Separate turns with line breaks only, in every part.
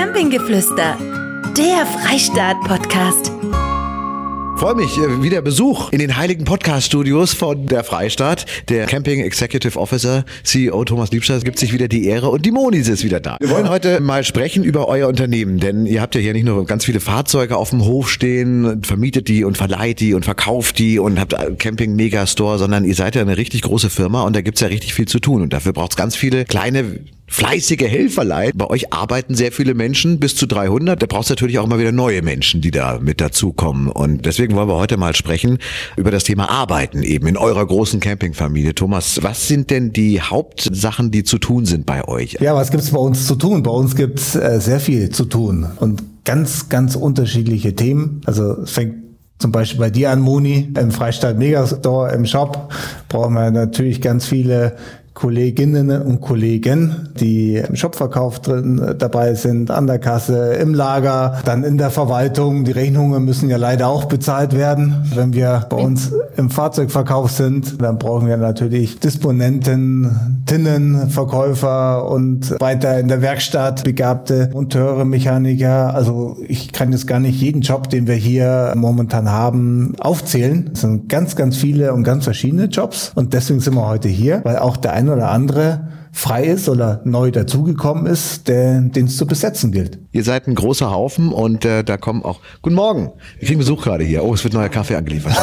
Campinggeflüster, der Freistaat-Podcast.
Freue mich, äh, wieder Besuch in den heiligen Podcast-Studios von der Freistaat. Der Camping Executive Officer, CEO Thomas Liebscher, gibt sich wieder die Ehre und die Monis ist wieder da. Wir wollen heute mal sprechen über euer Unternehmen, denn ihr habt ja hier nicht nur ganz viele Fahrzeuge auf dem Hof stehen, vermietet die und verleiht die und verkauft die und habt Camping Megastore, sondern ihr seid ja eine richtig große Firma und da gibt's ja richtig viel zu tun und dafür braucht's ganz viele kleine fleißige Helferlein. Bei euch arbeiten sehr viele Menschen, bis zu 300. Da brauchst du natürlich auch mal wieder neue Menschen, die da mit dazukommen. Und deswegen wollen wir heute mal sprechen über das Thema Arbeiten eben in eurer großen Campingfamilie. Thomas, was sind denn die Hauptsachen, die zu tun sind bei euch?
Ja, was gibt's bei uns zu tun? Bei uns gibt's äh, sehr viel zu tun und ganz, ganz unterschiedliche Themen. Also es fängt zum Beispiel bei dir an, Moni, im Freistaat Megastore im Shop brauchen wir natürlich ganz viele Kolleginnen und Kollegen, die im Shopverkauf drin äh, dabei sind, an der Kasse, im Lager, dann in der Verwaltung. Die Rechnungen müssen ja leider auch bezahlt werden. Wenn wir bei uns im Fahrzeugverkauf sind, dann brauchen wir natürlich Disponenten, Tinnen, Verkäufer und weiter in der Werkstatt begabte Monteure, Mechaniker. Also ich kann jetzt gar nicht jeden Job, den wir hier momentan haben, aufzählen. Es sind ganz, ganz viele und ganz verschiedene Jobs und deswegen sind wir heute hier, weil auch der eine oder andere frei ist oder neu dazugekommen ist, den es zu besetzen gilt.
Ihr seid ein großer Haufen und äh, da kommen auch. Guten Morgen. Wir kriegen Besuch gerade hier. Oh, es wird neuer Kaffee angeliefert.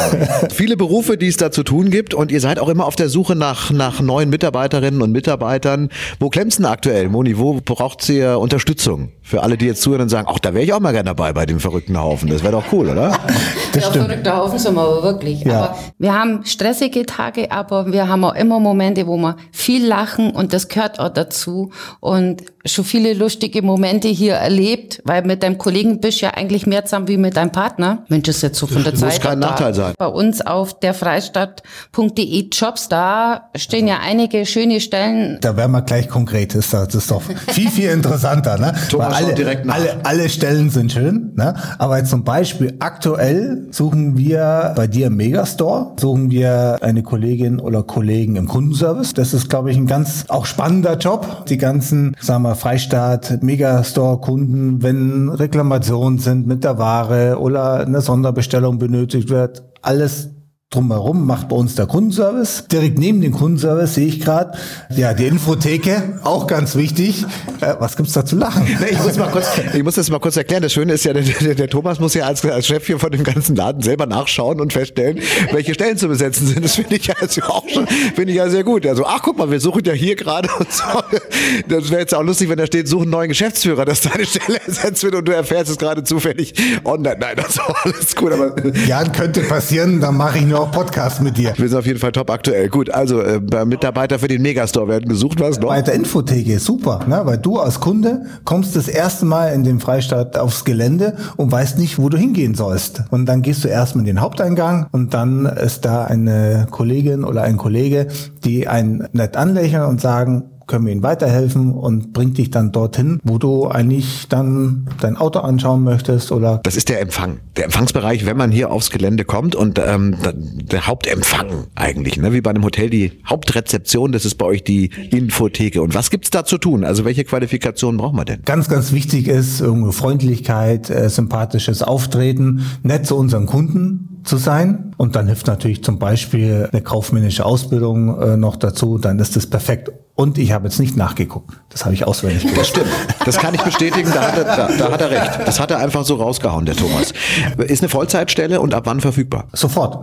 Viele Berufe, die es da zu tun gibt und ihr seid auch immer auf der Suche nach, nach neuen Mitarbeiterinnen und Mitarbeitern. Wo klemmt's denn aktuell, Moni? Wo braucht ihr Unterstützung? Für alle, die jetzt zuhören und sagen, ach, da wäre ich auch mal gerne dabei bei dem verrückten Haufen. Das wäre doch cool, oder?
Das ja, verrückter Haufen sind wir aber wirklich. Ja. Aber wir haben stressige Tage, aber wir haben auch immer Momente, wo wir viel lachen und das gehört auch dazu. Und schon viele lustige Momente hier erlebt, weil mit deinem Kollegen bist du ja eigentlich mehr zusammen wie mit deinem Partner. Mensch, ist jetzt so von der das Zeit.
Muss kein Nachteil sein.
Bei uns auf der freistadt.de Jobs, da stehen ja einige schöne Stellen.
Da werden wir gleich konkret. Das ist doch viel, viel interessanter. Ne?
Thomas
alle,
direkt nach.
alle, alle Stellen sind schön. Ne? Aber zum Beispiel aktuell suchen wir bei dir im Megastore, suchen wir eine Kollegin oder Kollegen im Kundenservice. Das ist, glaube ich, ein ganz auch spannender Job. Die ganzen, sagen wir, Freistaat, Megastore-Kunden, wenn Reklamationen sind mit der Ware oder eine Sonderbestellung benötigt wird, alles drumherum macht bei uns der Kundenservice. Direkt neben dem Kundenservice sehe ich gerade, ja, die Infotheke, auch ganz wichtig. Äh, was gibt's da zu lachen?
Nee, ich, muss mal kurz, ich muss das mal kurz erklären. Das Schöne ist ja, der, der, der Thomas muss ja als, als Chef hier von dem ganzen Laden selber nachschauen und feststellen, welche Stellen zu besetzen sind. Das finde ich ja also auch schon, finde ich ja sehr gut. Also, ach, guck mal, wir suchen ja hier gerade und so. Das wäre jetzt auch lustig, wenn da steht, suchen neuen Geschäftsführer, dass deine Stelle ersetzt wird und du erfährst es gerade zufällig online. Nein, das ist alles gut, aber.
Ja, könnte passieren, dann mache ich nur auch Podcast mit dir.
Wir sind auf jeden Fall top aktuell. Gut, also äh, Mitarbeiter für den Megastore werden gesucht. Was noch?
Weiter Infotheke, super, ne? weil du als Kunde kommst das erste Mal in dem Freistaat aufs Gelände und weißt nicht, wo du hingehen sollst. Und dann gehst du erstmal in den Haupteingang und dann ist da eine Kollegin oder ein Kollege, die einen nett anlächeln und sagen, können wir ihnen weiterhelfen und bringt dich dann dorthin, wo du eigentlich dann dein Auto anschauen möchtest oder.
Das ist der Empfang, der Empfangsbereich, wenn man hier aufs Gelände kommt und ähm, der Hauptempfang eigentlich, ne? wie bei einem Hotel die Hauptrezeption, das ist bei euch die Infotheke. Und was gibt's da zu tun? Also welche Qualifikationen braucht man denn?
Ganz, ganz wichtig ist irgendwie Freundlichkeit, äh, sympathisches Auftreten, nett zu unseren Kunden zu sein. Und dann hilft natürlich zum Beispiel eine kaufmännische Ausbildung äh, noch dazu, dann ist das perfekt. Und ich habe jetzt nicht nachgeguckt. Das habe ich auswendig
gemacht. Das stimmt. Das kann ich bestätigen. Da hat, er, da, da hat er recht. Das hat er einfach so rausgehauen, der Thomas. Ist eine Vollzeitstelle und ab wann verfügbar?
Sofort.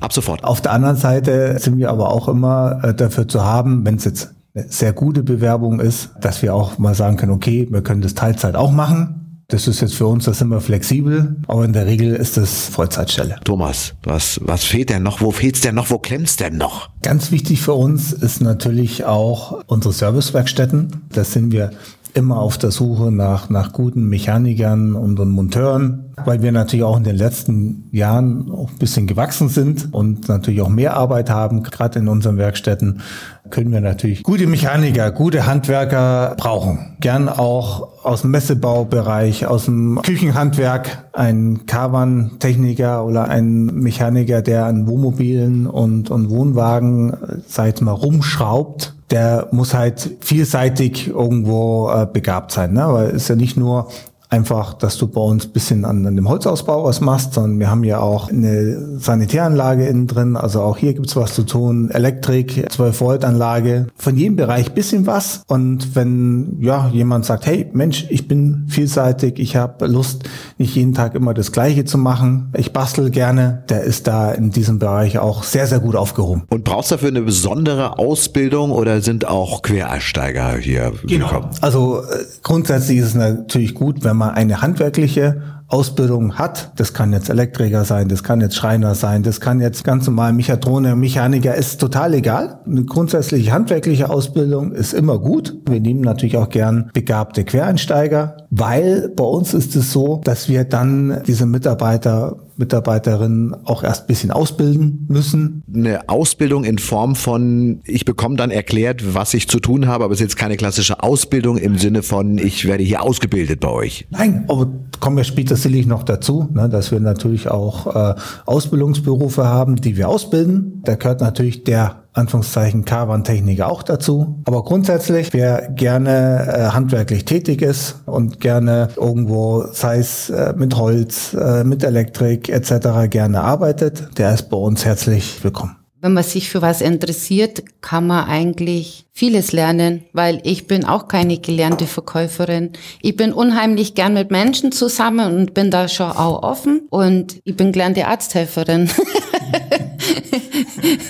Ab sofort.
Auf der anderen Seite sind wir aber auch immer äh, dafür zu haben, wenn es jetzt eine sehr gute Bewerbung ist, dass wir auch mal sagen können, okay, wir können das Teilzeit auch machen. Das ist jetzt für uns, das sind wir flexibel, aber in der Regel ist das Vollzeitstelle.
Thomas, was, was fehlt denn noch? Wo fehlt's denn noch? Wo klemmt's denn noch?
Ganz wichtig für uns ist natürlich auch unsere Servicewerkstätten. Das sind wir immer auf der Suche nach, nach guten Mechanikern und Monteuren, weil wir natürlich auch in den letzten Jahren auch ein bisschen gewachsen sind und natürlich auch mehr Arbeit haben, gerade in unseren Werkstätten können wir natürlich gute Mechaniker, gute Handwerker brauchen. Gern auch aus dem Messebaubereich, aus dem Küchenhandwerk, ein Caravan-Techniker oder ein Mechaniker, der an Wohnmobilen und, und Wohnwagen, ich mal, rumschraubt der muss halt vielseitig irgendwo äh, begabt sein. Ne? Es ist ja nicht nur einfach, dass du bei uns bisschen an, an dem Holzausbau was machst, sondern wir haben ja auch eine Sanitäranlage innen drin, also auch hier gibt's was zu tun, Elektrik, 12 Volt Anlage, von jedem Bereich bisschen was und wenn ja jemand sagt, hey Mensch, ich bin vielseitig, ich habe Lust, nicht jeden Tag immer das Gleiche zu machen, ich bastel gerne, der ist da in diesem Bereich auch sehr, sehr gut aufgehoben.
Und brauchst du dafür eine besondere Ausbildung oder sind auch Quereinsteiger hier
genau. gekommen? Also äh, grundsätzlich ist es natürlich gut, wenn man man eine handwerkliche Ausbildung hat, das kann jetzt Elektriker sein, das kann jetzt Schreiner sein, das kann jetzt ganz normal Mechatrone, Mechaniker, ist total egal. Eine grundsätzliche handwerkliche Ausbildung ist immer gut. Wir nehmen natürlich auch gern begabte Quereinsteiger, weil bei uns ist es so, dass wir dann diese Mitarbeiter Mitarbeiterinnen auch erst bisschen ausbilden müssen.
Eine Ausbildung in Form von, ich bekomme dann erklärt, was ich zu tun habe, aber es ist jetzt keine klassische Ausbildung im Sinne von, ich werde hier ausgebildet bei euch.
Nein, aber kommen wir später sicherlich noch dazu, ne, dass wir natürlich auch äh, Ausbildungsberufe haben, die wir ausbilden. Da gehört natürlich der Anführungszeichen K-Warn-Techniker auch dazu. Aber grundsätzlich, wer gerne äh, handwerklich tätig ist und gerne irgendwo, sei es äh, mit Holz, äh, mit Elektrik etc. gerne arbeitet, der ist bei uns herzlich willkommen.
Wenn man sich für was interessiert, kann man eigentlich vieles lernen, weil ich bin auch keine gelernte Verkäuferin. Ich bin unheimlich gern mit Menschen zusammen und bin da schon auch offen und ich bin gelernte Arzthelferin.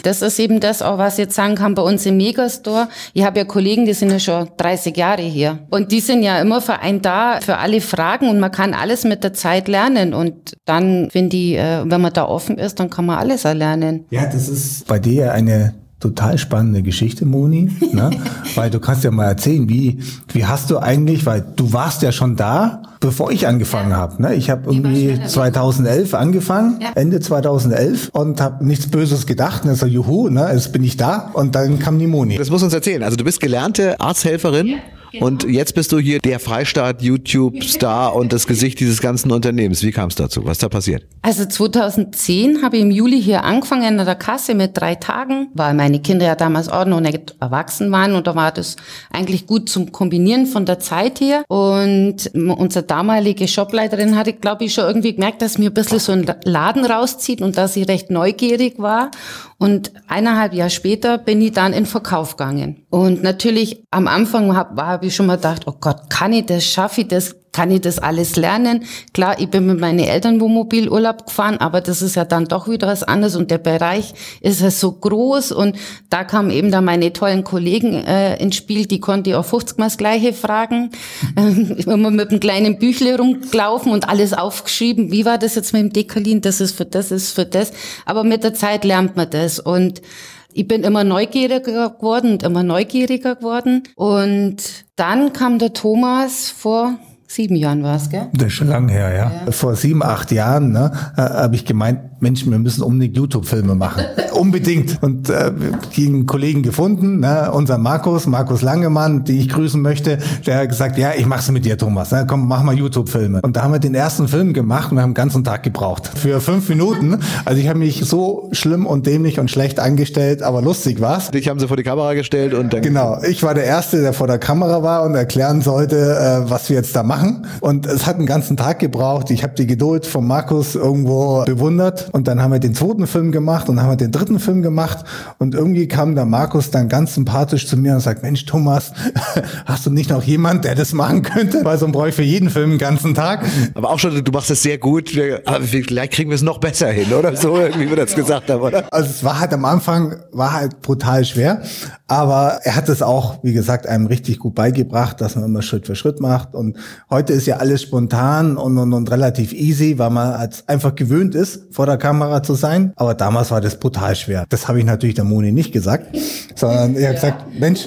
das ist eben das auch, was ich jetzt sagen kann bei uns im Megastore. Ich habe ja Kollegen, die sind ja schon 30 Jahre hier. Und die sind ja immer für einen da, für alle Fragen und man kann alles mit der Zeit lernen. Und dann finde ich, äh, wenn man da offen ist, dann kann man alles erlernen.
Ja, das ist bei dir eine total spannende Geschichte, Moni, ne? weil du kannst ja mal erzählen, wie, wie hast du eigentlich, weil du warst ja schon da, bevor ich angefangen ja. habe. Ne? Ich habe irgendwie 2011 angefangen, ja. Ende 2011 und habe nichts Böses gedacht. Ne? So, juhu, ne? jetzt bin ich da und dann kam die Moni.
Das muss uns erzählen. Also du bist gelernte Arzthelferin. Ja. Genau. Und jetzt bist du hier der Freistaat YouTube-Star und das Gesicht dieses ganzen Unternehmens. Wie kam es dazu? Was ist da passiert?
Also 2010 habe ich im Juli hier angefangen in der Kasse mit drei Tagen, weil meine Kinder ja damals auch noch nicht erwachsen waren und da war das eigentlich gut zum Kombinieren von der Zeit her. Und unsere damalige Shopleiterin hatte, glaube ich, schon irgendwie gemerkt, dass mir ein bisschen so ein Laden rauszieht und dass ich recht neugierig war. Und eineinhalb Jahre später bin ich dann in Verkauf gegangen. Und natürlich am Anfang habe hab ich schon mal gedacht, oh Gott, kann ich das, schaffe ich das, kann ich das alles lernen? Klar, ich bin mit meinen Eltern Wohnmobil Urlaub gefahren, aber das ist ja dann doch wieder was anderes und der Bereich ist ja so groß und da kamen eben dann meine tollen Kollegen äh, ins Spiel, die konnte ich auch 50 Mal das Gleiche fragen, ähm, immer mit einem kleinen Büchle rumgelaufen und alles aufgeschrieben, wie war das jetzt mit dem Dekalin, das ist für das, ist für das, aber mit der Zeit lernt man das und ich bin immer neugieriger geworden und immer neugieriger geworden. Und dann kam der Thomas vor sieben Jahren war es, gell?
Das ist schon lange her, ja. ja. Vor sieben, acht Jahren ne, äh, habe ich gemeint, Mensch, wir müssen unbedingt YouTube-Filme machen. unbedingt. Und äh, einen Kollegen gefunden, ne, unser Markus, Markus Langemann, die ich grüßen möchte, der hat gesagt, ja, ich mach's mit dir, Thomas. Ne, komm, mach mal YouTube-Filme. Und da haben wir den ersten Film gemacht und wir haben den ganzen Tag gebraucht. Für fünf Minuten. Also ich habe mich so schlimm und dämlich und schlecht angestellt, aber lustig war's.
Dich haben sie vor die Kamera gestellt und dann...
Genau. Ich war der Erste, der vor der Kamera war und erklären sollte, äh, was wir jetzt da machen. Und es hat einen ganzen Tag gebraucht. Ich habe die Geduld von Markus irgendwo bewundert. Und dann haben wir den zweiten Film gemacht und dann haben wir den dritten Film gemacht. Und irgendwie kam der Markus dann ganz sympathisch zu mir und sagt, Mensch, Thomas, hast du nicht noch jemand, der das machen könnte? Weil so brauche ich für jeden Film einen ganzen Tag.
Aber auch schon, du machst es sehr gut. Vielleicht kriegen wir es noch besser hin, oder? So irgendwie wir das gesagt haben, oder?
Also es war halt am Anfang, war halt brutal schwer. Aber er hat es auch, wie gesagt, einem richtig gut beigebracht, dass man immer Schritt für Schritt macht. Und heute ist ja alles spontan und, und, und relativ easy, weil man als einfach gewöhnt ist, vor der Kamera zu sein. Aber damals war das brutal schwer. Das habe ich natürlich der Moni nicht gesagt, sondern er hat gesagt, Mensch,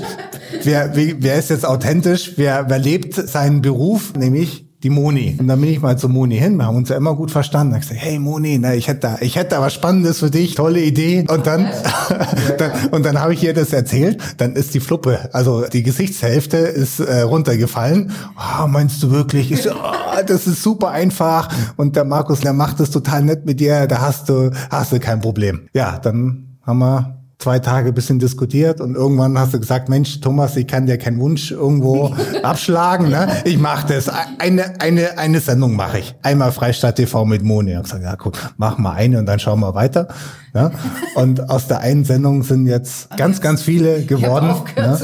wer, wer ist jetzt authentisch? Wer, wer lebt seinen Beruf, nämlich die Moni. Und dann bin ich mal zu Moni hin. Wir haben uns ja immer gut verstanden. Da ich gesagt, hey Moni, na, ich hätte da, ich hätte da was Spannendes für dich, tolle Idee. Und dann, dann und dann habe ich ihr das erzählt. Dann ist die Fluppe, also die Gesichtshälfte ist äh, runtergefallen. Oh, meinst du wirklich? Ich so, oh, das ist super einfach. Und der Markus, der macht das total nett mit dir. Da hast du, hast du kein Problem. Ja, dann haben wir zwei Tage bisschen diskutiert und irgendwann hast du gesagt, Mensch, Thomas, ich kann dir keinen Wunsch irgendwo abschlagen. Ne? Ich mache das. Eine, eine, eine Sendung mache ich. Einmal Freistaat TV mit Moni. Ich habe gesagt, ja guck, mach mal eine und dann schauen wir weiter. Ja? Und aus der einen Sendung sind jetzt ganz, ganz viele geworden. Ja?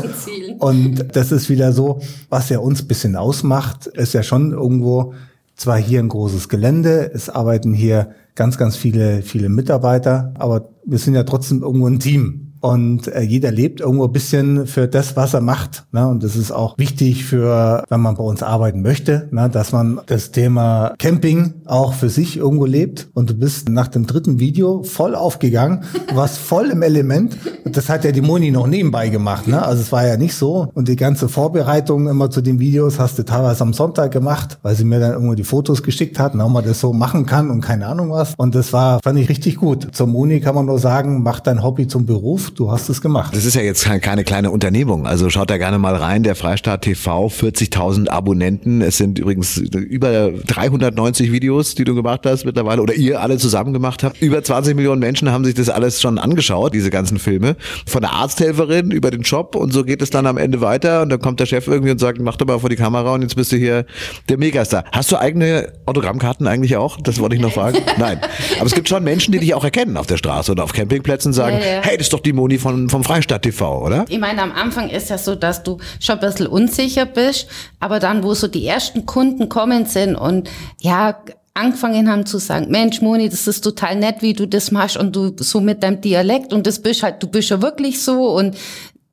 Und das ist wieder so, was ja uns bisschen ausmacht, ist ja schon irgendwo zwar hier ein großes Gelände, es arbeiten hier ganz, ganz viele, viele Mitarbeiter, aber wir sind ja trotzdem irgendwo ein Team. Und äh, jeder lebt irgendwo ein bisschen für das, was er macht. Ne? Und das ist auch wichtig für, wenn man bei uns arbeiten möchte, ne? dass man das Thema Camping auch für sich irgendwo lebt. Und du bist nach dem dritten Video voll aufgegangen, warst voll im Element. Das hat ja die Moni noch nebenbei gemacht. Ne? Also es war ja nicht so. Und die ganze Vorbereitung immer zu den Videos hast du teilweise am Sonntag gemacht, weil sie mir dann irgendwo die Fotos geschickt hat, ob man das so machen kann und keine Ahnung was. Und das war, fand ich richtig gut. Zur Moni kann man nur sagen, mach dein Hobby zum Beruf du hast es gemacht.
Das ist ja jetzt keine kleine Unternehmung. Also schaut da gerne mal rein. Der Freistaat TV, 40.000 Abonnenten. Es sind übrigens über 390 Videos, die du gemacht hast mittlerweile oder ihr alle zusammen gemacht habt. Über 20 Millionen Menschen haben sich das alles schon angeschaut, diese ganzen Filme. Von der Arzthelferin über den Job und so geht es dann am Ende weiter und dann kommt der Chef irgendwie und sagt, mach doch mal vor die Kamera und jetzt bist du hier der Megastar. Hast du eigene Autogrammkarten eigentlich auch? Das wollte ich noch fragen. Nein. Aber es gibt schon Menschen, die dich auch erkennen auf der Straße oder auf Campingplätzen und sagen, ja, ja. hey, das ist doch die Moni von, vom Freistaat TV, oder?
Ich meine, am Anfang ist ja so, dass du schon ein bisschen unsicher bist, aber dann, wo so die ersten Kunden kommen sind und ja, angefangen haben zu sagen, Mensch, Moni, das ist total nett, wie du das machst und du so mit deinem Dialekt und das bist halt, du bist ja wirklich so und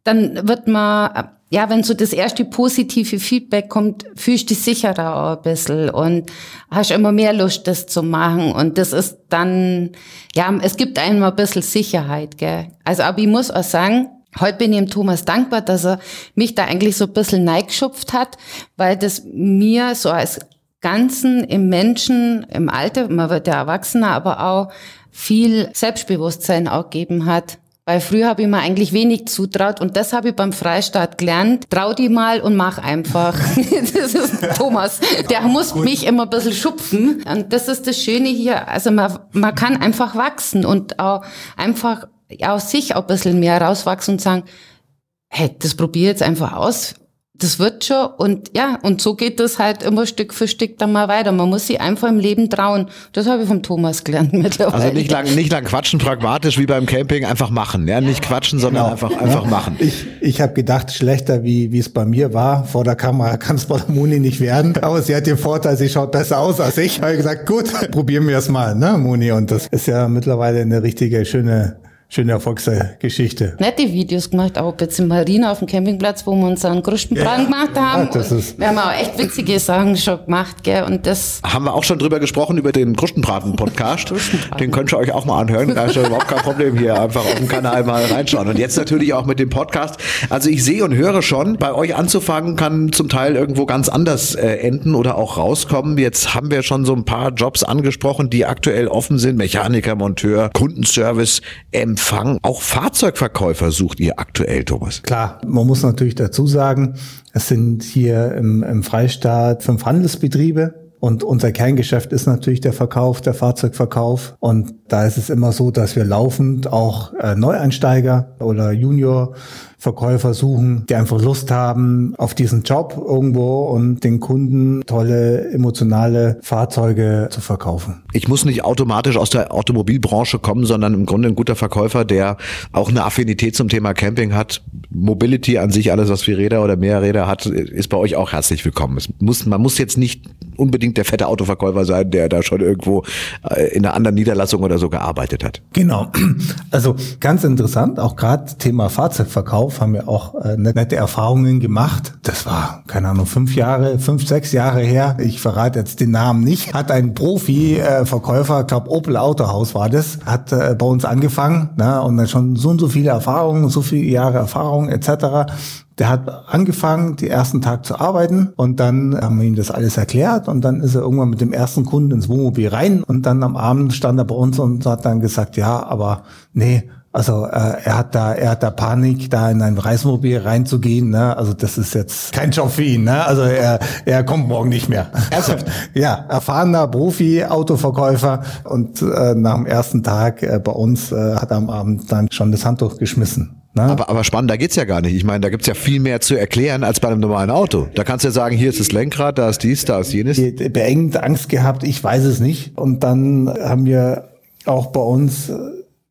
dann wird man, ja, wenn so das erste positive Feedback kommt, fühlst du dich sicherer auch ein bisschen und hast immer mehr Lust, das zu machen. Und das ist dann, ja, es gibt einem ein bisschen Sicherheit, gell. Also, aber ich muss auch sagen, Heute bin ich dem Thomas dankbar, dass er mich da eigentlich so ein bisschen neigeschupft hat, weil das mir so als Ganzen im Menschen, im Alter, man wird ja erwachsener, aber auch viel Selbstbewusstsein auch gegeben hat. Weil früher habe ich mir eigentlich wenig zutraut und das habe ich beim Freistaat gelernt. Trau die mal und mach einfach. das ist Thomas. Der muss Gut. mich immer ein bisschen schupfen. Und das ist das Schöne hier. Also man, man kann einfach wachsen und auch einfach aus sich auch ein bisschen mehr rauswachsen und sagen, hey, das probiere jetzt einfach aus das wird schon und ja, und so geht das halt immer Stück für Stück dann mal weiter. Man muss sich einfach im Leben trauen. Das habe ich vom Thomas gelernt mittlerweile.
Also nicht lang, nicht lang quatschen, pragmatisch wie beim Camping, einfach machen. Ja, nicht quatschen, sondern genau. einfach, einfach ja. machen.
Ich, ich habe gedacht, schlechter wie, wie es bei mir war. Vor der Kamera kann es bei der Moni nicht werden. Aber sie hat den Vorteil, sie schaut besser aus als ich. Habe gesagt, gut, probieren wir es mal, ne, Moni. Und das ist ja mittlerweile eine richtige, schöne schöne Erfolgsgeschichte.
Nette Videos gemacht, auch jetzt in Marina auf dem Campingplatz, wo wir unseren größten ja, gemacht haben. Ja, das ist wir haben auch echt witzige Sachen schon gemacht, gell, und das.
Haben wir auch schon drüber gesprochen, über den Krustenbraten-Podcast. den könnt ihr euch auch mal anhören. Da ist ja überhaupt kein Problem hier. Einfach auf dem Kanal mal reinschauen. Und jetzt natürlich auch mit dem Podcast. Also ich sehe und höre schon, bei euch anzufangen kann zum Teil irgendwo ganz anders äh, enden oder auch rauskommen. Jetzt haben wir schon so ein paar Jobs angesprochen, die aktuell offen sind. Mechaniker, Monteur, Kundenservice, ähm, Empfang. Auch Fahrzeugverkäufer sucht ihr aktuell, Thomas.
Klar, man muss natürlich dazu sagen, es sind hier im, im Freistaat fünf Handelsbetriebe. Und unser Kerngeschäft ist natürlich der Verkauf, der Fahrzeugverkauf. Und da ist es immer so, dass wir laufend auch äh, Neueinsteiger oder Junior Verkäufer suchen, die einfach Lust haben auf diesen Job irgendwo und den Kunden tolle emotionale Fahrzeuge zu verkaufen.
Ich muss nicht automatisch aus der Automobilbranche kommen, sondern im Grunde ein guter Verkäufer, der auch eine Affinität zum Thema Camping hat. Mobility an sich, alles was wie Räder oder mehr Räder hat, ist bei euch auch herzlich willkommen. Es muss, man muss jetzt nicht unbedingt der fette Autoverkäufer sein, der da schon irgendwo äh, in einer anderen Niederlassung oder so gearbeitet hat.
Genau. Also ganz interessant, auch gerade Thema Fahrzeugverkauf Verkauf haben wir auch äh, nette Erfahrungen gemacht. Das war, keine Ahnung, fünf Jahre, fünf, sechs Jahre her. Ich verrate jetzt den Namen nicht. Hat ein Profi-Verkäufer, äh, glaube Opel Autohaus war das, hat äh, bei uns angefangen ne, und dann schon so und so viele Erfahrungen, so viele Jahre Erfahrung etc. Der hat angefangen, die ersten Tag zu arbeiten und dann haben wir ihm das alles erklärt und dann ist er irgendwann mit dem ersten Kunden ins Wohnmobil rein und dann am Abend stand er bei uns und hat dann gesagt, ja, aber nee, Also äh, er hat da, er hat da Panik, da in ein Reismobil reinzugehen. Ne? Also das ist jetzt kein Job für ihn. Ne? Also er, er kommt morgen nicht mehr.
Ernsthaft?
ja, erfahrener Profi, Autoverkäufer und äh, nach dem ersten Tag äh, bei uns äh, hat er am Abend dann schon das Handtuch geschmissen.
Ne? Aber, aber spannend, da geht's ja gar nicht. Ich meine, da gibt's ja viel mehr zu erklären als bei einem normalen Auto. Da kannst du ja sagen, hier ist das Lenkrad, da ist dies, da ist jenes.
Beengt, Angst gehabt, ich weiß es nicht. Und dann haben wir auch bei uns äh,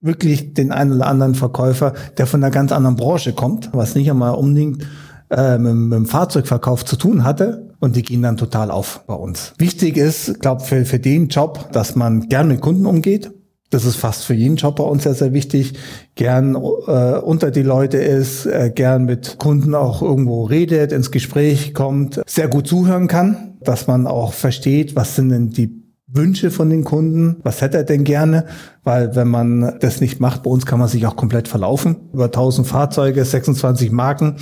wirklich den einen oder anderen Verkäufer, der von einer ganz anderen Branche kommt, was nicht einmal unbedingt äh, mit, mit dem Fahrzeugverkauf zu tun hatte. Und die gehen dann total auf bei uns. Wichtig ist, glaube für, für den Job, dass man gern mit Kunden umgeht. Das ist fast für jeden Job bei uns sehr, sehr wichtig. Gern äh, unter die Leute ist, äh, gern mit Kunden auch irgendwo redet, ins Gespräch kommt, sehr gut zuhören kann, dass man auch versteht, was sind denn die Wünsche von den Kunden. Was hätte er denn gerne? Weil wenn man das nicht macht, bei uns kann man sich auch komplett verlaufen. Über 1000 Fahrzeuge, 26 Marken.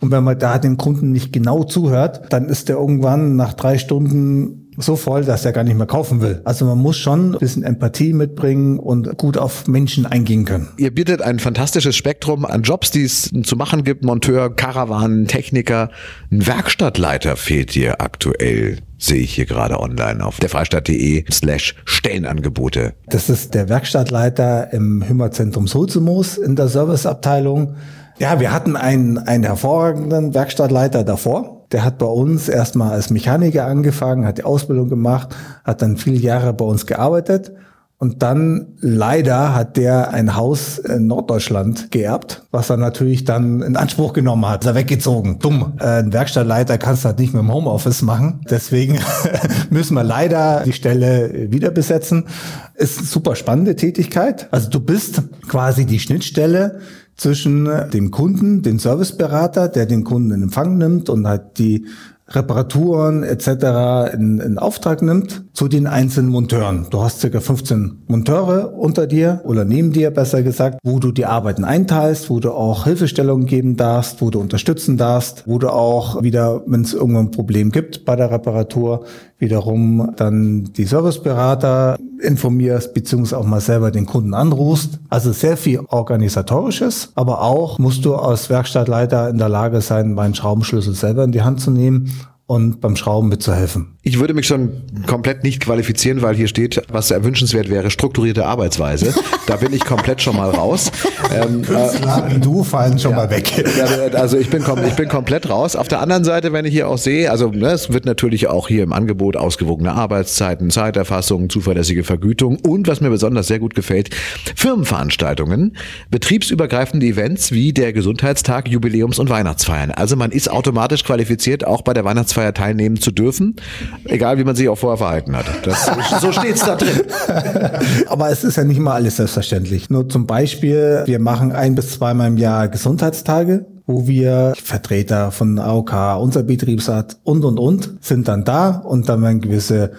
Und wenn man da dem Kunden nicht genau zuhört, dann ist er irgendwann nach drei Stunden so voll, dass er gar nicht mehr kaufen will. Also man muss schon ein bisschen Empathie mitbringen und gut auf Menschen eingehen können.
Ihr bietet ein fantastisches Spektrum an Jobs, die es zu machen gibt. Monteur, Karawanen, Techniker. Ein Werkstattleiter fehlt dir aktuell sehe ich hier gerade online auf der Freistadt.de slash Stellenangebote.
Das ist der Werkstattleiter im Hümmerzentrum Sulzemoos in der Serviceabteilung. Ja, wir hatten einen, einen hervorragenden Werkstattleiter davor. Der hat bei uns erstmal als Mechaniker angefangen, hat die Ausbildung gemacht, hat dann viele Jahre bei uns gearbeitet und dann leider hat der ein Haus in Norddeutschland geerbt, was er natürlich dann in Anspruch genommen hat. Ist er weggezogen. Dumm. Äh, ein Werkstattleiter kannst du halt nicht mit dem Homeoffice machen. Deswegen müssen wir leider die Stelle wieder besetzen. Ist eine super spannende Tätigkeit. Also du bist quasi die Schnittstelle zwischen dem Kunden, dem Serviceberater, der den Kunden in Empfang nimmt und halt die Reparaturen etc. In, in Auftrag nimmt zu den einzelnen Monteuren. Du hast circa 15 Monteure unter dir oder neben dir besser gesagt, wo du die Arbeiten einteilst, wo du auch Hilfestellungen geben darfst, wo du unterstützen darfst, wo du auch wieder, wenn es irgendwann ein Problem gibt bei der Reparatur, wiederum dann die Serviceberater informierst, beziehungsweise auch mal selber den Kunden anrufst. Also sehr viel organisatorisches, aber auch musst du als Werkstattleiter in der Lage sein, meinen Schraubenschlüssel selber in die Hand zu nehmen und beim Schrauben mitzuhelfen.
Ich würde mich schon komplett nicht qualifizieren, weil hier steht, was erwünschenswert wäre, strukturierte Arbeitsweise. Da bin ich komplett schon mal raus.
Ähm, äh, du fallen schon ja, mal weg.
Also ich bin, ich bin komplett raus. Auf der anderen Seite, wenn ich hier auch sehe, also ne, es wird natürlich auch hier im Angebot ausgewogene Arbeitszeiten, Zeiterfassung, zuverlässige Vergütung und was mir besonders sehr gut gefällt, Firmenveranstaltungen, betriebsübergreifende Events wie der Gesundheitstag, Jubiläums- und Weihnachtsfeiern. Also man ist automatisch qualifiziert, auch bei der Weihnachtsfeier teilnehmen zu dürfen. Egal, wie man sich auch vorher verhalten hat. Das, so steht's da drin.
Aber es ist ja nicht immer alles selbstverständlich. Nur zum Beispiel, wir machen ein bis zweimal im Jahr Gesundheitstage wo wir Vertreter von AOK, unser Betriebsrat und, und, und sind dann da und dann werden gewisse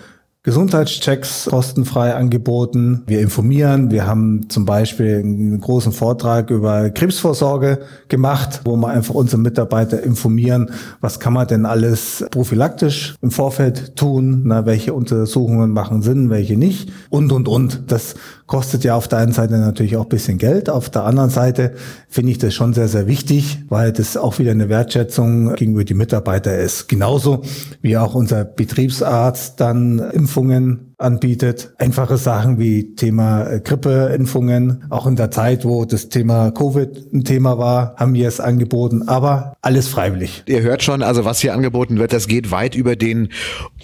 Gesundheitschecks kostenfrei angeboten. Wir informieren. Wir haben zum Beispiel einen großen Vortrag über Krebsvorsorge gemacht, wo wir einfach unsere Mitarbeiter informieren, was kann man denn alles prophylaktisch im Vorfeld tun, na, welche Untersuchungen machen Sinn, welche nicht und, und, und. Das kostet ja auf der einen Seite natürlich auch ein bisschen Geld. Auf der anderen Seite finde ich das schon sehr, sehr wichtig, weil das auch wieder eine Wertschätzung gegenüber die Mitarbeiter ist. Genauso wie auch unser Betriebsarzt dann im Impfungen anbietet. Einfache Sachen wie Thema äh, Grippeimpfungen. Auch in der Zeit, wo das Thema Covid ein Thema war, haben wir es angeboten. Aber alles freiwillig.
Ihr hört schon, also was hier angeboten wird, das geht weit über den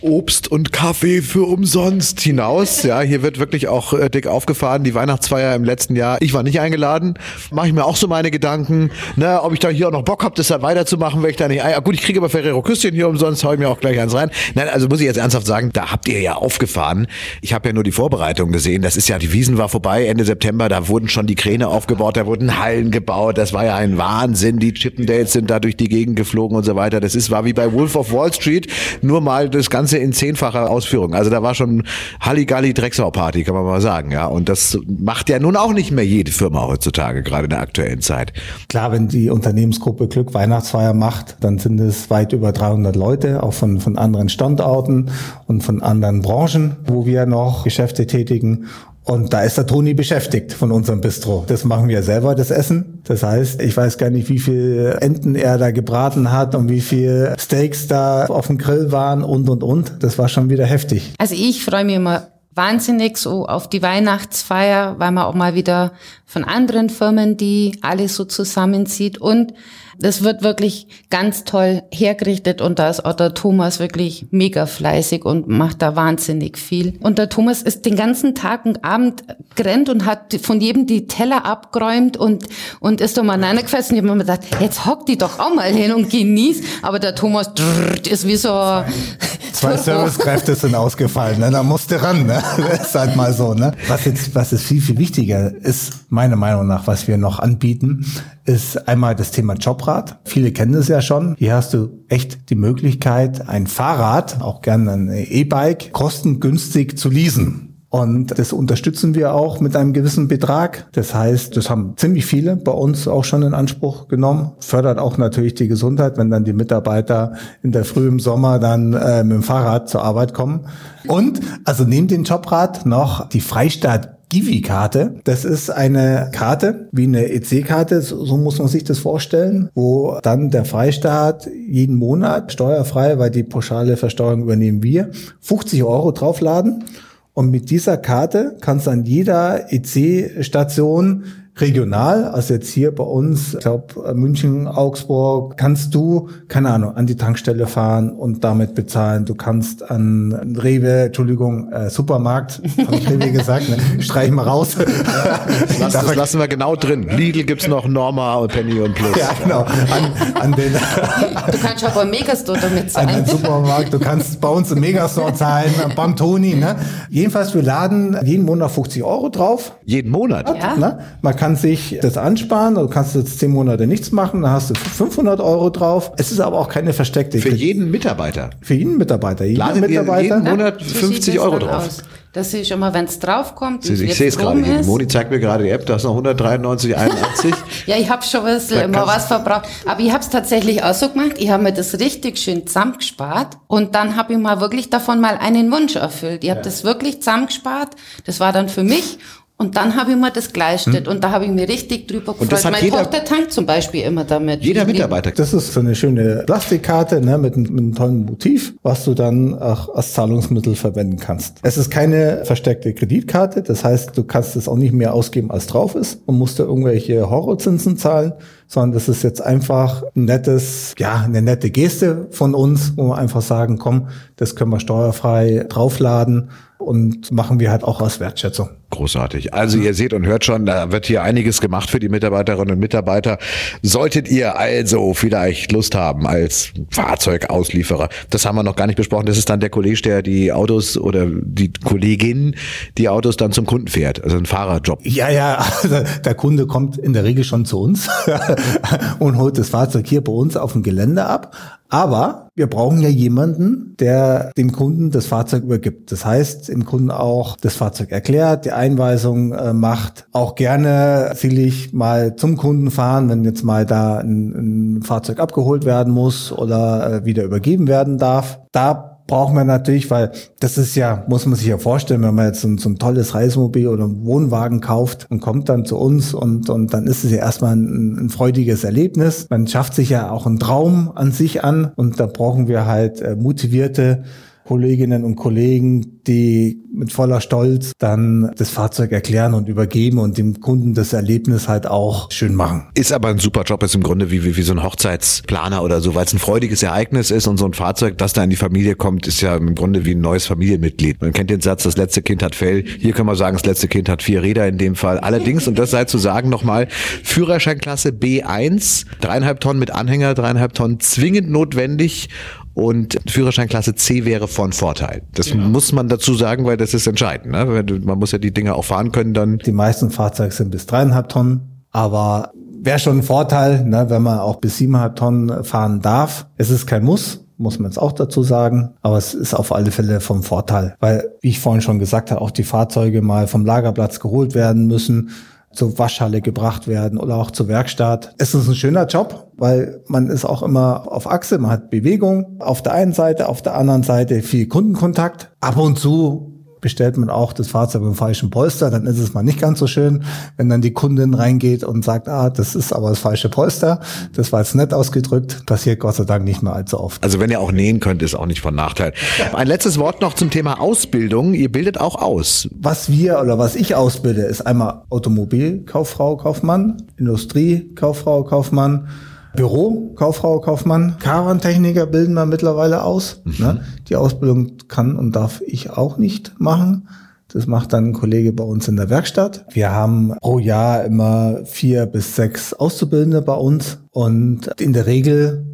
Obst und Kaffee für umsonst hinaus. Ja, hier wird wirklich auch äh, dick aufgefahren. Die Weihnachtsfeier im letzten Jahr. Ich war nicht eingeladen. Mache ich mir auch so meine Gedanken. Ne, ob ich da hier auch noch Bock habe, das da weiterzumachen, wenn ich da nicht. Ah, gut, ich kriege aber Ferrero Küsschen hier umsonst, hau ich mir auch gleich eins rein. Nein, also muss ich jetzt ernsthaft sagen, da habt ihr ja aufgefahren. Ich habe ja nur die Vorbereitung gesehen. Das ist ja, die Wiesen war vorbei Ende September. Da wurden schon die Kräne aufgebaut, da wurden Hallen gebaut. Das war ja ein Wahnsinn. Die Chippendales sind da durch die Gegend geflogen und so weiter. Das ist war wie bei Wolf of Wall Street, nur mal das Ganze in zehnfacher Ausführung. Also da war schon Halligalli Drecksau-Party, kann man mal sagen. Ja, und das macht ja nun auch nicht mehr jede Firma heutzutage, gerade in der aktuellen Zeit.
Klar, wenn die Unternehmensgruppe Glück Weihnachtsfeier macht, dann sind es weit über 300 Leute, auch von, von anderen Standorten und von anderen Branchen, wo wir noch Geschäfte tätigen Und da ist der Toni beschäftigt von unserem Bistro. Das machen wir selber, das Essen. Das heißt, ich weiß gar nicht, wie viel Enten er da gebraten hat und wie viel Steaks da auf dem Grill waren und, und, und. Das war schon wieder heftig.
Also ich freue mich immer wahnsinnig so auf die Weihnachtsfeier, weil man auch mal wieder von anderen Firmen, die alles so zusammenzieht und das wird wirklich ganz toll hergerichtet und da ist auch der Thomas wirklich mega fleißig und macht da wahnsinnig viel. Und der Thomas ist den ganzen Tag und Abend gerannt und hat von jedem die Teller abgeräumt und, und ist da mal reingefasst und ich habe mir gedacht, jetzt hock die doch auch mal hin und genieß. Aber der Thomas ist wie so...
Zwei Servicekräfte sind ausgefallen, ne? da musste ran, ne? Das ist halt mal so, ne? Was jetzt, was ist viel, viel wichtiger ist, meiner Meinung nach, was wir noch anbieten, ist einmal das Thema Jobrad. Viele kennen es ja schon. Hier hast du echt die Möglichkeit, ein Fahrrad, auch gerne ein E-Bike, kostengünstig zu leasen. Und das unterstützen wir auch mit einem gewissen Betrag. Das heißt, das haben ziemlich viele bei uns auch schon in Anspruch genommen. Fördert auch natürlich die Gesundheit, wenn dann die Mitarbeiter in der Früh im Sommer dann äh, mit dem Fahrrad zur Arbeit kommen. Und also neben dem Jobrad noch die Freistaat Givi-Karte. Das ist eine Karte, wie eine EC-Karte, so muss man sich das vorstellen, wo dann der Freistaat jeden Monat steuerfrei, weil die pauschale Versteuerung übernehmen wir, 50 Euro draufladen. Und mit dieser Karte kannst du an jeder EC-Station regional, also jetzt hier bei uns, ich glaube München, Augsburg, kannst du, keine Ahnung, an die Tankstelle fahren und damit bezahlen. Du kannst an Rewe, Entschuldigung, äh, Supermarkt, habe ich Rewe gesagt, ne? streich mal raus.
das, das lassen wir genau drin. Lidl gibt's noch Norma und Penny und Plus.
Ja, genau. An, an den,
du kannst auch beim Megastore damit zahlen.
An den Supermarkt, du kannst bei uns im Megastore zahlen, beim Toni. Ne? Jedenfalls, wir laden jeden Monat 50 Euro drauf.
Jeden Monat?
Ja. Ne? Man kann sich das ansparen, du kannst jetzt zehn Monate nichts machen, dann hast du 500 Euro drauf. Es ist aber auch keine versteckte.
Für jeden Mitarbeiter?
Für jeden Mitarbeiter.
Jeden Mitarbeiter. Jeden Monat 50 Euro drauf. Aus?
Das sehe ich immer, wenn es draufkommt.
Ich sehe es gerade hier. Moni zeigt mir gerade die App, da ist noch 193,81.
ja, ich habe schon was, immer was verbraucht. Aber ich habe es tatsächlich auch so gemacht. Ich habe mir das richtig schön zusammengespart. Und dann habe ich mal wirklich davon mal einen Wunsch erfüllt. Ich habe ja. das wirklich zusammengespart. Das war dann für mich. Und dann habe ich mir das geleistet hm. und da habe ich mir richtig drüber
und gefreut. Meine jeder,
Tochter tankt zum Beispiel immer damit.
Jeder Mitarbeiter.
Das ist so eine schöne Plastikkarte ne, mit, mit einem tollen Motiv, was du dann auch als Zahlungsmittel verwenden kannst. Es ist keine versteckte Kreditkarte, das heißt, du kannst es auch nicht mehr ausgeben, als drauf ist und musst da irgendwelche Horrorzinsen zahlen, sondern das ist jetzt einfach ein nettes, ja, eine nette Geste von uns, wo wir einfach sagen, komm, das können wir steuerfrei draufladen und machen wir halt auch aus Wertschätzung.
Großartig. Also ihr seht und hört schon, da wird hier einiges gemacht für die Mitarbeiterinnen und Mitarbeiter. Solltet ihr also vielleicht Lust haben als Fahrzeugauslieferer, das haben wir noch gar nicht besprochen, das ist dann der Kollege, der die Autos oder die Kollegin, die Autos dann zum Kunden fährt, also ein Fahrerjob.
Ja, ja, also der Kunde kommt in der Regel schon zu uns und holt das Fahrzeug hier bei uns auf dem Gelände ab. Aber wir brauchen ja jemanden, der dem Kunden das Fahrzeug übergibt. Das heißt, dem Kunden auch das Fahrzeug erklärt, die Einweisung äh, macht, auch gerne sicherlich mal zum Kunden fahren, wenn jetzt mal da ein, ein Fahrzeug abgeholt werden muss oder äh, wieder übergeben werden darf. Da brauchen wir natürlich, weil das ist ja, muss man sich ja vorstellen, wenn man jetzt so ein, so ein tolles Reisemobil oder einen Wohnwagen kauft und kommt dann zu uns und, und dann ist es ja erstmal ein, ein freudiges Erlebnis. Man schafft sich ja auch einen Traum an sich an und da brauchen wir halt äh, motivierte Kolleginnen und Kollegen, die mit voller Stolz dann das Fahrzeug erklären und übergeben und dem Kunden das Erlebnis halt auch schön machen.
Ist aber ein super Job, ist im Grunde wie, wie, wie so ein Hochzeitsplaner oder so, weil es ein freudiges Ereignis ist und so ein Fahrzeug, das da in die Familie kommt, ist ja im Grunde wie ein neues Familienmitglied. Man kennt den Satz, das letzte Kind hat Fell. Hier können wir sagen, das letzte Kind hat vier Räder in dem Fall. Allerdings, und das sei zu sagen nochmal, Führerscheinklasse B1, dreieinhalb Tonnen mit Anhänger, dreieinhalb Tonnen zwingend notwendig und Führerscheinklasse C wäre von Vorteil. Das genau. muss man dazu sagen, weil das ist entscheidend. Ne? Man muss ja die Dinge auch fahren können dann.
Die meisten Fahrzeuge sind bis dreieinhalb Tonnen, aber wäre schon ein Vorteil, ne, wenn man auch bis siebeneinhalb Tonnen fahren darf. Es ist kein Muss, muss man jetzt auch dazu sagen. Aber es ist auf alle Fälle vom Vorteil, weil, wie ich vorhin schon gesagt habe, auch die Fahrzeuge mal vom Lagerplatz geholt werden müssen zur Waschhalle gebracht werden oder auch zur Werkstatt. Es ist ein schöner Job, weil man ist auch immer auf Achse, man hat Bewegung auf der einen Seite, auf der anderen Seite viel Kundenkontakt. Ab und zu bestellt man auch das Fahrzeug im falschen Polster, dann ist es mal nicht ganz so schön, wenn dann die Kundin reingeht und sagt, ah, das ist aber das falsche Polster, das war jetzt nett ausgedrückt, passiert Gott sei Dank nicht mehr allzu oft.
Also wenn ihr auch nähen könnt, ist auch nicht von Nachteil. Ein letztes Wort noch zum Thema Ausbildung. Ihr bildet auch aus.
Was wir oder was ich ausbilde, ist einmal Automobilkauffrau, Kaufmann, Industriekauffrau, Kaufmann, Büro, Kauffrau, Kaufmann, Karantechniker bilden wir mittlerweile aus. Mhm. Ne? Die Ausbildung kann und darf ich auch nicht machen. Das macht dann ein Kollege bei uns in der Werkstatt. Wir haben pro Jahr immer vier bis sechs Auszubildende bei uns und in der Regel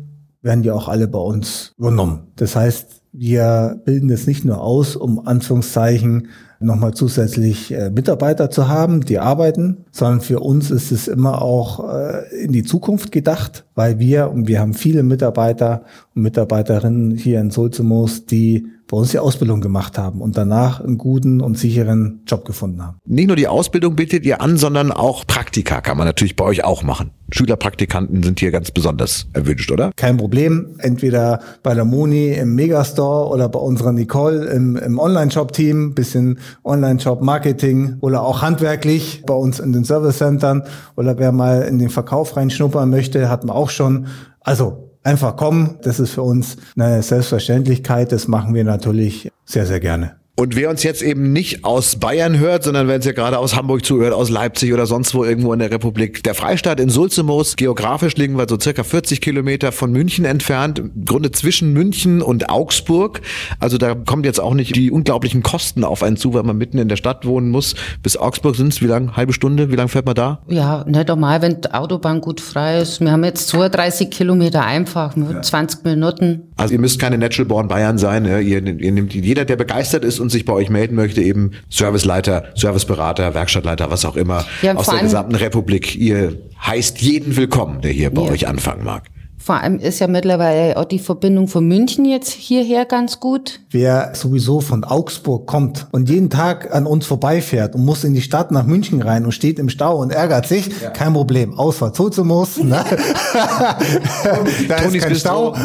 werden die auch alle bei uns übernommen. Das heißt, wir bilden es nicht nur aus, um Anführungszeichen nochmal zusätzlich äh, Mitarbeiter zu haben, die arbeiten, sondern für uns ist es immer auch äh, in die Zukunft gedacht, weil wir, und wir haben viele Mitarbeiter und Mitarbeiterinnen hier in Sulzemos, die bei uns die Ausbildung gemacht haben und danach einen guten und sicheren Job gefunden haben.
Nicht nur die Ausbildung bietet ihr an, sondern auch Praktika kann man natürlich bei euch auch machen. Schülerpraktikanten sind hier ganz besonders erwünscht, oder?
Kein Problem. Entweder bei der Moni im Megastore oder bei unserer Nicole im, im Online-Shop-Team, bisschen Online-Shop-Marketing oder auch handwerklich bei uns in den Service-Centern oder wer mal in den Verkauf reinschnuppern möchte, hat man auch schon. Also einfach kommen. Das ist für uns eine Selbstverständlichkeit. Das machen wir natürlich sehr, sehr gerne.
Und wer uns jetzt eben nicht aus Bayern hört, sondern wenn es ja gerade aus Hamburg zuhört, aus Leipzig oder sonst wo irgendwo in der Republik, der Freistaat in Sulzemos, geografisch liegen wir so circa 40 Kilometer von München entfernt, im Grunde zwischen München und Augsburg. Also da kommt jetzt auch nicht die unglaublichen Kosten auf einen zu, weil man mitten in der Stadt wohnen muss. Bis Augsburg sind es wie lang? Halbe Stunde? Wie lange fährt man da?
Ja, nicht einmal, wenn die Autobahn gut frei ist. Wir haben jetzt 32 Kilometer einfach, ja. 20 Minuten.
Also ihr müsst keine Natural Born Bayern sein. Ihr, ihr nehmt jeder, der begeistert ist und sich bei euch melden möchte, eben Serviceleiter, Serviceberater, Werkstattleiter, was auch immer ja, aus der gesamten Republik. Ihr heißt jeden willkommen, der hier bei ja. euch anfangen mag.
Vor allem ist ja mittlerweile auch die Verbindung von München jetzt hierher ganz gut.
Wer sowieso von Augsburg kommt und jeden Tag an uns vorbeifährt und muss in die Stadt nach München rein und steht im Stau und ärgert sich, ja. kein Problem. Ausfahrt Zozemus, ne? da ist kein Stau.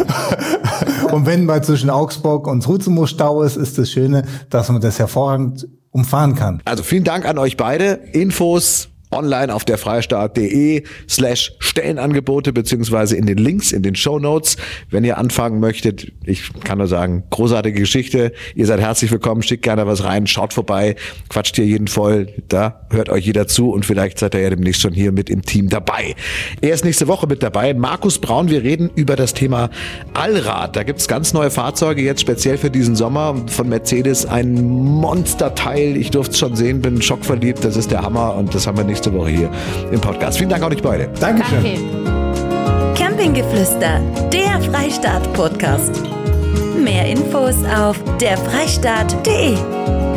und wenn mal zwischen Augsburg und Zozemus Stau ist, ist das Schöne, dass man das hervorragend umfahren kann.
Also vielen Dank an euch beide. Infos online auf der freistaat.de slash Stellenangebote beziehungsweise in den Links, in den Show Notes. Wenn ihr anfangen möchtet, ich kann nur sagen, großartige Geschichte. Ihr seid herzlich willkommen, schickt gerne was rein, schaut vorbei, quatscht hier jeden voll, da hört euch jeder zu und vielleicht seid ihr ja demnächst schon hier mit im Team dabei. Er ist nächste Woche mit dabei, Markus Braun. Wir reden über das Thema Allrad. Da gibt's ganz neue Fahrzeuge jetzt speziell für diesen Sommer von Mercedes. Ein Monsterteil. Ich durfte es schon sehen, bin schockverliebt. Das ist der Hammer und das haben wir nicht nächste Woche hier im Podcast. Vielen Dank auch euch beide.
Dankeschön.
Danke. Campinggeflüster, der Freistaat-Podcast. Mehr Infos auf derfreistaat.de.